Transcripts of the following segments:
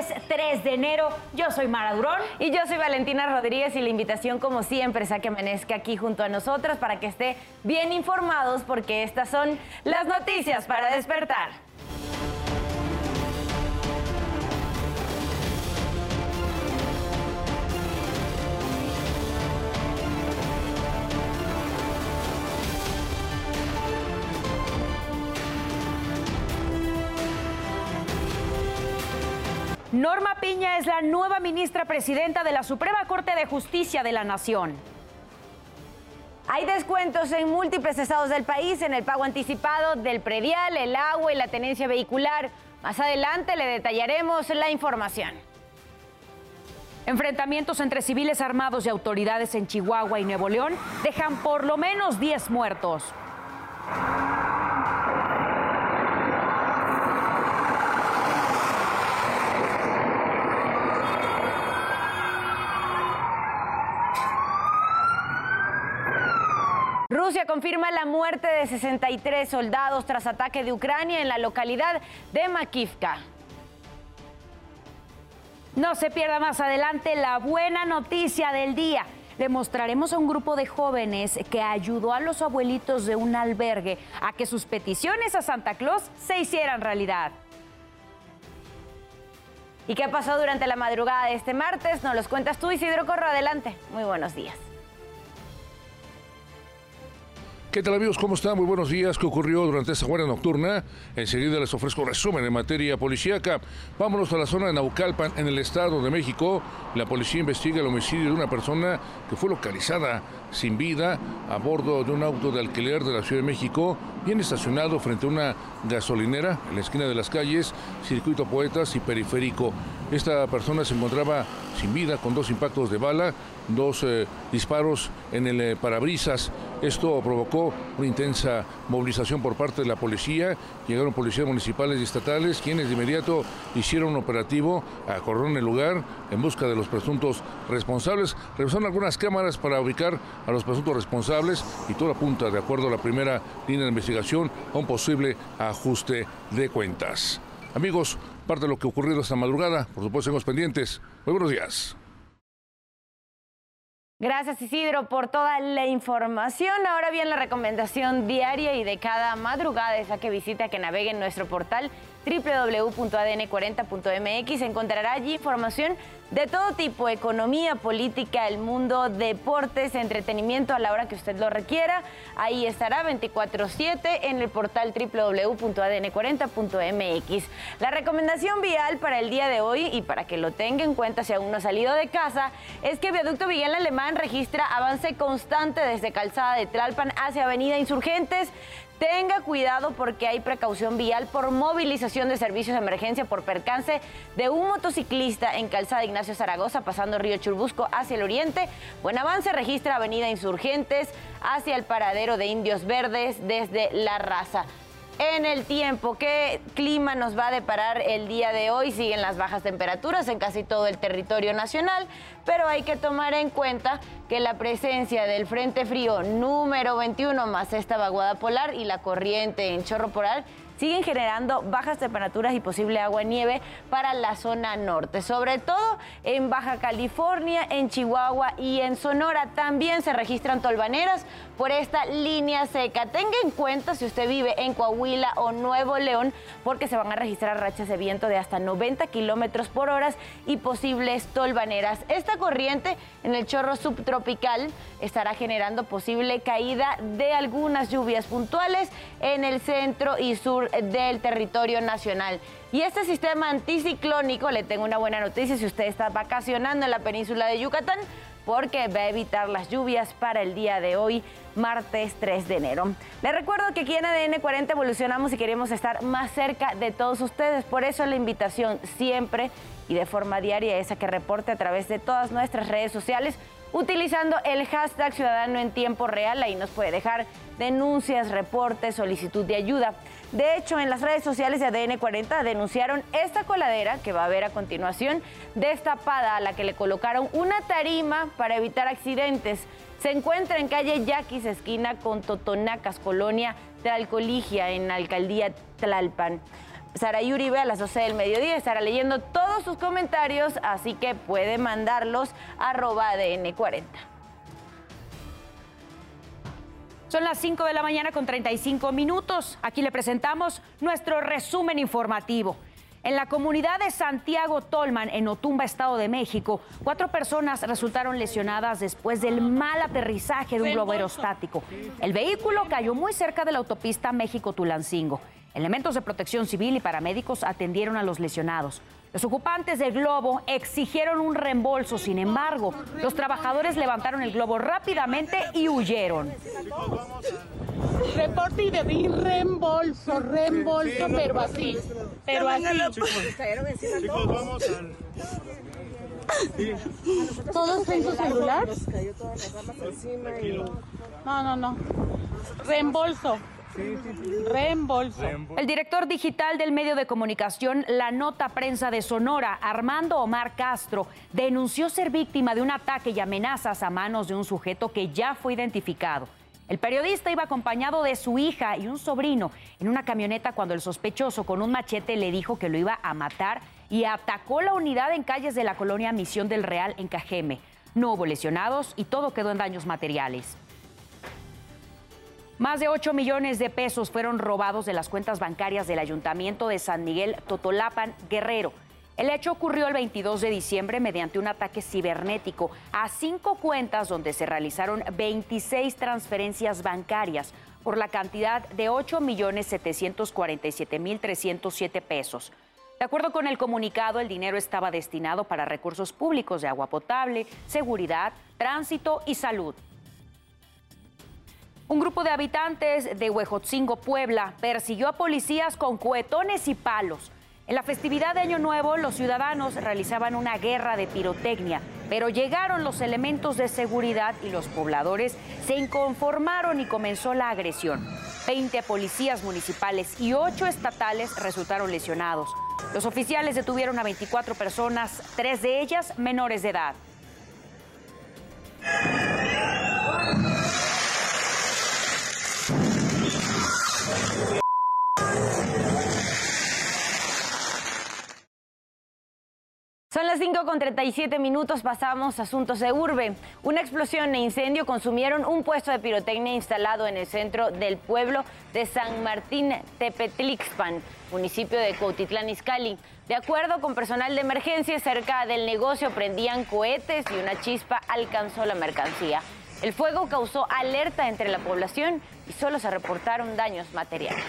martes 3 de enero. Yo soy Mara Durón. Y yo soy Valentina Rodríguez y la invitación como siempre es a que amanezca aquí junto a nosotros para que esté bien informados porque estas son las noticias para despertar. Norma Piña es la nueva ministra presidenta de la Suprema Corte de Justicia de la Nación. Hay descuentos en múltiples estados del país en el pago anticipado del predial, el agua y la tenencia vehicular. Más adelante le detallaremos la información. Enfrentamientos entre civiles armados y autoridades en Chihuahua y Nuevo León dejan por lo menos 10 muertos. Confirma la muerte de 63 soldados tras ataque de Ucrania en la localidad de Makivka. No se pierda más adelante la buena noticia del día. Le mostraremos a un grupo de jóvenes que ayudó a los abuelitos de un albergue a que sus peticiones a Santa Claus se hicieran realidad. ¿Y qué pasó durante la madrugada de este martes? Nos los cuentas tú, Isidro Corro. Adelante. Muy buenos días. ¿Qué tal amigos? ¿Cómo están? Muy buenos días. ¿Qué ocurrió durante esta guardia nocturna? Enseguida les ofrezco resumen en materia policíaca. Vámonos a la zona de Naucalpan, en el Estado de México. La policía investiga el homicidio de una persona que fue localizada sin vida a bordo de un auto de alquiler de la Ciudad de México, bien estacionado frente a una gasolinera en la esquina de las calles, Circuito Poetas y Periférico. Esta persona se encontraba sin vida con dos impactos de bala, dos eh, disparos en el eh, parabrisas. Esto provocó una intensa movilización por parte de la policía. Llegaron policías municipales y estatales, quienes de inmediato hicieron un operativo, acordaron el lugar en busca de los presuntos responsables. Revisaron algunas cámaras para ubicar a los presuntos responsables y todo apunta, de acuerdo a la primera línea de investigación, a un posible ajuste de cuentas. Amigos, parte de lo que ha ocurrido esta madrugada, por supuesto, estamos pendientes. Muy buenos días. Gracias Isidro por toda la información. Ahora bien, la recomendación diaria y de cada madrugada es a que visite, a que navegue en nuestro portal www.adn40.mx. Encontrará allí información de todo tipo, economía, política, el mundo, deportes, entretenimiento a la hora que usted lo requiera. Ahí estará 24/7 en el portal www.adn40.mx. La recomendación vial para el día de hoy y para que lo tenga en cuenta si aún no ha salido de casa es que Viaducto Miguel Alemán registra avance constante desde Calzada de Tlalpan hacia Avenida Insurgentes. Tenga cuidado porque hay precaución vial por movilización de servicios de emergencia por percance de un motociclista en Calzada Ignacio Zaragoza, pasando Río Churbusco hacia el oriente. Buen avance registra Avenida Insurgentes hacia el paradero de Indios Verdes desde La Raza en el tiempo. ¿Qué clima nos va a deparar el día de hoy? Siguen las bajas temperaturas en casi todo el territorio nacional, pero hay que tomar en cuenta que la presencia del Frente Frío número 21 más esta vaguada polar y la corriente en chorro polar siguen generando bajas temperaturas y posible agua nieve para la zona norte, sobre todo en Baja California, en Chihuahua y en Sonora. También se registran tolvaneras por esta línea seca. Tenga en cuenta si usted vive en Coahuila o Nuevo León, porque se van a registrar rachas de viento de hasta 90 kilómetros por hora y posibles tolvaneras. Esta corriente en el chorro subtropical estará generando posible caída de algunas lluvias puntuales en el centro y sur del territorio nacional. Y este sistema anticiclónico, le tengo una buena noticia si usted está vacacionando en la península de Yucatán, porque va a evitar las lluvias para el día de hoy, martes 3 de enero. Le recuerdo que aquí en ADN 40 evolucionamos y queremos estar más cerca de todos ustedes. Por eso la invitación siempre y de forma diaria es a que reporte a través de todas nuestras redes sociales utilizando el hashtag Ciudadano en Tiempo Real. Ahí nos puede dejar denuncias, reportes, solicitud de ayuda. De hecho, en las redes sociales de ADN 40 denunciaron esta coladera que va a ver a continuación destapada a la que le colocaron una tarima para evitar accidentes. Se encuentra en calle Yaquis, esquina con Totonacas, colonia de Alcoligia, en alcaldía Tlalpan. Saraí Uribe a las 12 del mediodía. Estará leyendo todos sus comentarios, así que puede mandarlos a arroba ADN40. Son las 5 de la mañana con 35 minutos. Aquí le presentamos nuestro resumen informativo. En la comunidad de Santiago Tolman, en Otumba, Estado de México, cuatro personas resultaron lesionadas después del mal aterrizaje de un globo aerostático. El vehículo cayó muy cerca de la autopista México-Tulancingo. Elementos de protección civil y paramédicos atendieron a los lesionados. Los ocupantes del globo exigieron un reembolso, sin embargo, los trabajadores levantaron el globo rápidamente y huyeron. Reporte y debí reembolso, reembolso, pero así, pero así. Chicos, vamos al... ¿Todos en su celular? No, no, no. Reembolso. Reembolso. El director digital del medio de comunicación La Nota Prensa de Sonora, Armando Omar Castro, denunció ser víctima de un ataque y amenazas a manos de un sujeto que ya fue identificado. El periodista iba acompañado de su hija y un sobrino en una camioneta cuando el sospechoso con un machete le dijo que lo iba a matar y atacó la unidad en calles de la colonia Misión del Real en Cajeme. No hubo lesionados y todo quedó en daños materiales. Más de 8 millones de pesos fueron robados de las cuentas bancarias del Ayuntamiento de San Miguel Totolapan, Guerrero. El hecho ocurrió el 22 de diciembre mediante un ataque cibernético a cinco cuentas donde se realizaron 26 transferencias bancarias por la cantidad de 8.747.307 pesos. De acuerdo con el comunicado, el dinero estaba destinado para recursos públicos de agua potable, seguridad, tránsito y salud. Un grupo de habitantes de Huejotzingo, Puebla, persiguió a policías con cohetones y palos. En la festividad de Año Nuevo, los ciudadanos realizaban una guerra de pirotecnia, pero llegaron los elementos de seguridad y los pobladores se inconformaron y comenzó la agresión. Veinte policías municipales y ocho estatales resultaron lesionados. Los oficiales detuvieron a 24 personas, tres de ellas menores de edad. Son las 5 con 37 minutos, pasamos asuntos de urbe. Una explosión e incendio consumieron un puesto de pirotecnia instalado en el centro del pueblo de San Martín Tepetlixpan, municipio de Cuautitlán Izcalli. De acuerdo con personal de emergencia, cerca del negocio prendían cohetes y una chispa alcanzó la mercancía. El fuego causó alerta entre la población y solo se reportaron daños materiales.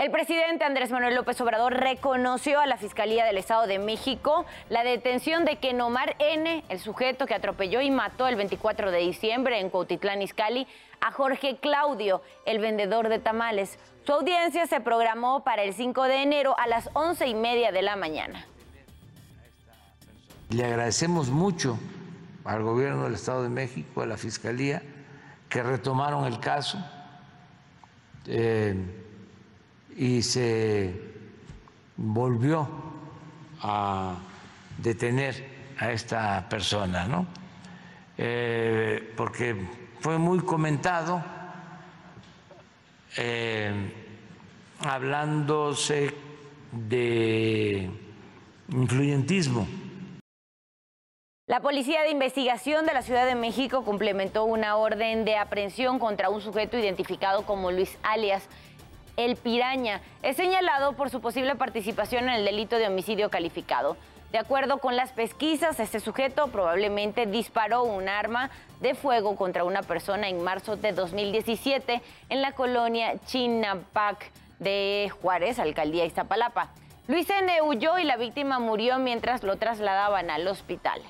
El presidente Andrés Manuel López Obrador reconoció a la Fiscalía del Estado de México la detención de Kenomar N., el sujeto que atropelló y mató el 24 de diciembre en Cuautitlán Izcalli a Jorge Claudio, el vendedor de tamales. Su audiencia se programó para el 5 de enero a las 11 y media de la mañana. Le agradecemos mucho al gobierno del Estado de México, a la Fiscalía, que retomaron el caso. Eh, y se volvió a detener a esta persona, ¿no? Eh, porque fue muy comentado, eh, hablándose de influyentismo. La Policía de Investigación de la Ciudad de México complementó una orden de aprehensión contra un sujeto identificado como Luis Alias el Piraña. Es señalado por su posible participación en el delito de homicidio calificado. De acuerdo con las pesquisas, este sujeto probablemente disparó un arma de fuego contra una persona en marzo de 2017 en la colonia Chinapac de Juárez, alcaldía Iztapalapa. Luis N. huyó y la víctima murió mientras lo trasladaban al hospital.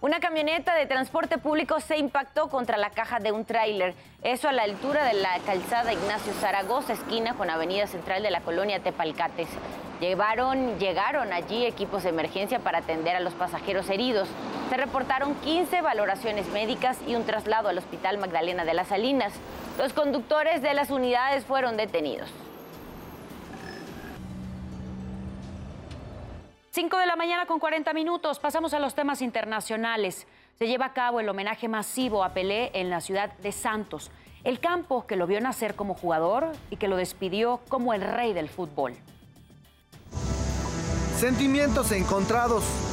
Una camioneta de transporte público se impactó contra la caja de un tráiler. Eso a la altura de la calzada Ignacio Zaragoza, esquina con Avenida Central de la colonia Tepalcates. Llevaron, llegaron allí equipos de emergencia para atender a los pasajeros heridos. Se reportaron 15 valoraciones médicas y un traslado al Hospital Magdalena de las Salinas. Los conductores de las unidades fueron detenidos. 5 de la mañana con 40 minutos. Pasamos a los temas internacionales. Se lleva a cabo el homenaje masivo a Pelé en la ciudad de Santos, el campo que lo vio nacer como jugador y que lo despidió como el rey del fútbol. Sentimientos encontrados.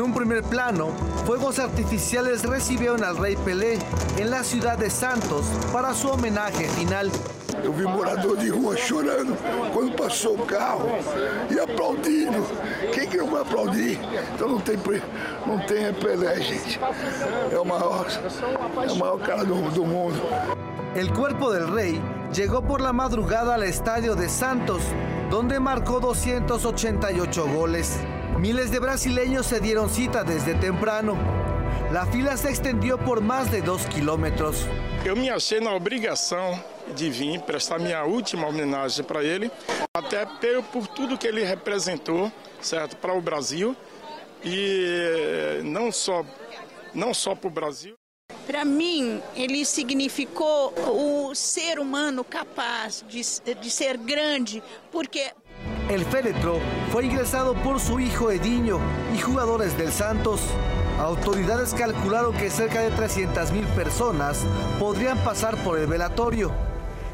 En un primer plano, fuegos artificiales recibieron al rey Pelé en la ciudad de Santos para su homenaje final. Eu vi morador de rua chorando quando passou o carro e aplaudindo. Quem que não vai aplaudir? Então não tem, não tem Pelé, gente. É o maior, é o maior cara do, do mundo. El cuerpo del rey llegó por la madrugada al estadio de Santos, donde marcó 288 goles. Miles de brasileños se dieron cita desde temprano. La fila se extendió por más de dos kilómetros. Eu me achei na obrigação de vir prestar minha última homenagem para ele, até por tudo que ele representou, certo, para o Brasil e não só não só para o Brasil. Para mim, ele significou o ser humano capaz de, de ser grande, porque El féretro fue ingresado por su hijo Ediño y jugadores del Santos. Autoridades calcularon que cerca de 300.000 personas podrían pasar por el velatorio.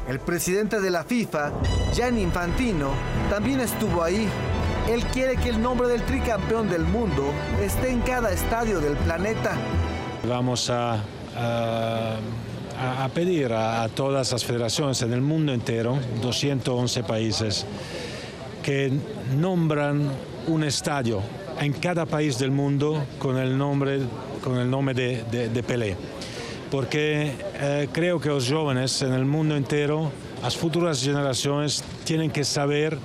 El presidente de la FIFA, Gianni Infantino, también estuvo ahí. Él quiere que el nombre del tricampeón del mundo esté en cada estadio del planeta. Vamos a, a, pedir a, a todas las federaciones en el mundo entero, 211 países, que nombran un estadio en cada país del mundo con el nombre, con el nombre de, de, de Pelé. Porque eh, creo que los jóvenes en el mundo entero, las futuras generaciones, tienen que saber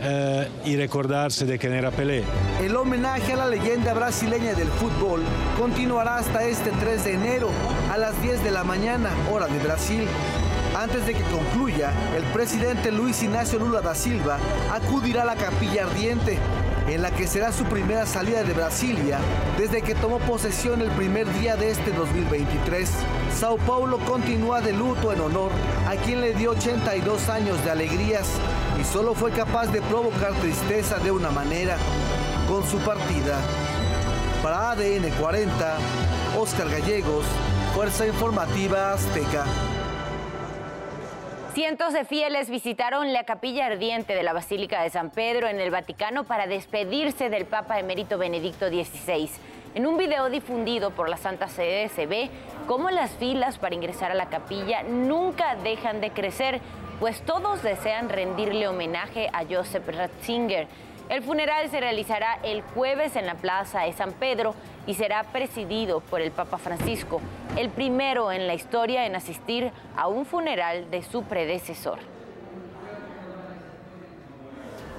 eh, y recordarse de quién era Pelé. El homenaje a la leyenda brasileña del fútbol continuará hasta este 3 de enero a las 10 de la mañana, hora de Brasil. Antes de que concluya, el presidente Luis Ignacio Lula da Silva acudirá a la capilla ardiente, en la que será su primera salida de Brasilia desde que tomó posesión el primer día de este 2023. Sao Paulo continúa de luto en honor a quien le dio 82 años de alegrías y solo fue capaz de provocar tristeza de una manera, con su partida. Para ADN 40, Oscar Gallegos, Fuerza Informativa Azteca. Cientos de fieles visitaron la capilla ardiente de la Basílica de San Pedro en el Vaticano para despedirse del Papa emérito Benedicto XVI. En un video difundido por la Santa Sede se ve cómo las filas para ingresar a la capilla nunca dejan de crecer, pues todos desean rendirle homenaje a Joseph Ratzinger. El funeral se realizará el jueves en la Plaza de San Pedro y será presidido por el Papa Francisco, el primero en la historia en asistir a un funeral de su predecesor.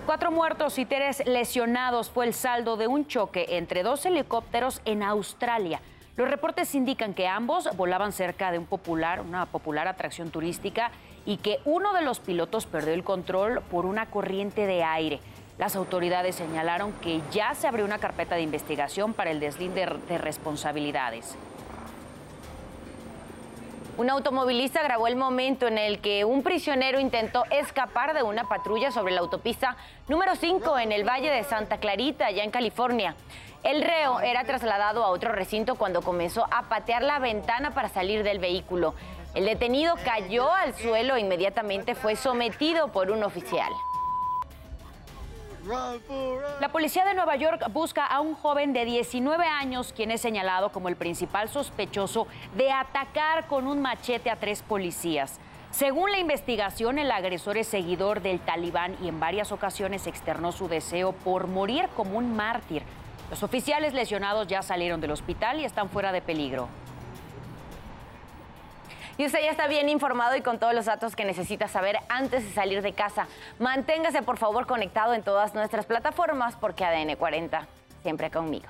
Cuatro muertos y tres lesionados fue el saldo de un choque entre dos helicópteros en Australia. Los reportes indican que ambos volaban cerca de un popular, una popular atracción turística y que uno de los pilotos perdió el control por una corriente de aire. Las autoridades señalaron que ya se abrió una carpeta de investigación para el deslinde de responsabilidades. Un automovilista grabó el momento en el que un prisionero intentó escapar de una patrulla sobre la autopista número 5 en el Valle de Santa Clarita, allá en California. El reo era trasladado a otro recinto cuando comenzó a patear la ventana para salir del vehículo. El detenido cayó al suelo e inmediatamente fue sometido por un oficial. La policía de Nueva York busca a un joven de 19 años quien es señalado como el principal sospechoso de atacar con un machete a tres policías. Según la investigación, el agresor es seguidor del talibán y en varias ocasiones externó su deseo por morir como un mártir. Los oficiales lesionados ya salieron del hospital y están fuera de peligro. Y usted ya está bien informado y con todos los datos que necesita saber antes de salir de casa. Manténgase por favor conectado en todas nuestras plataformas porque ADN 40 siempre conmigo.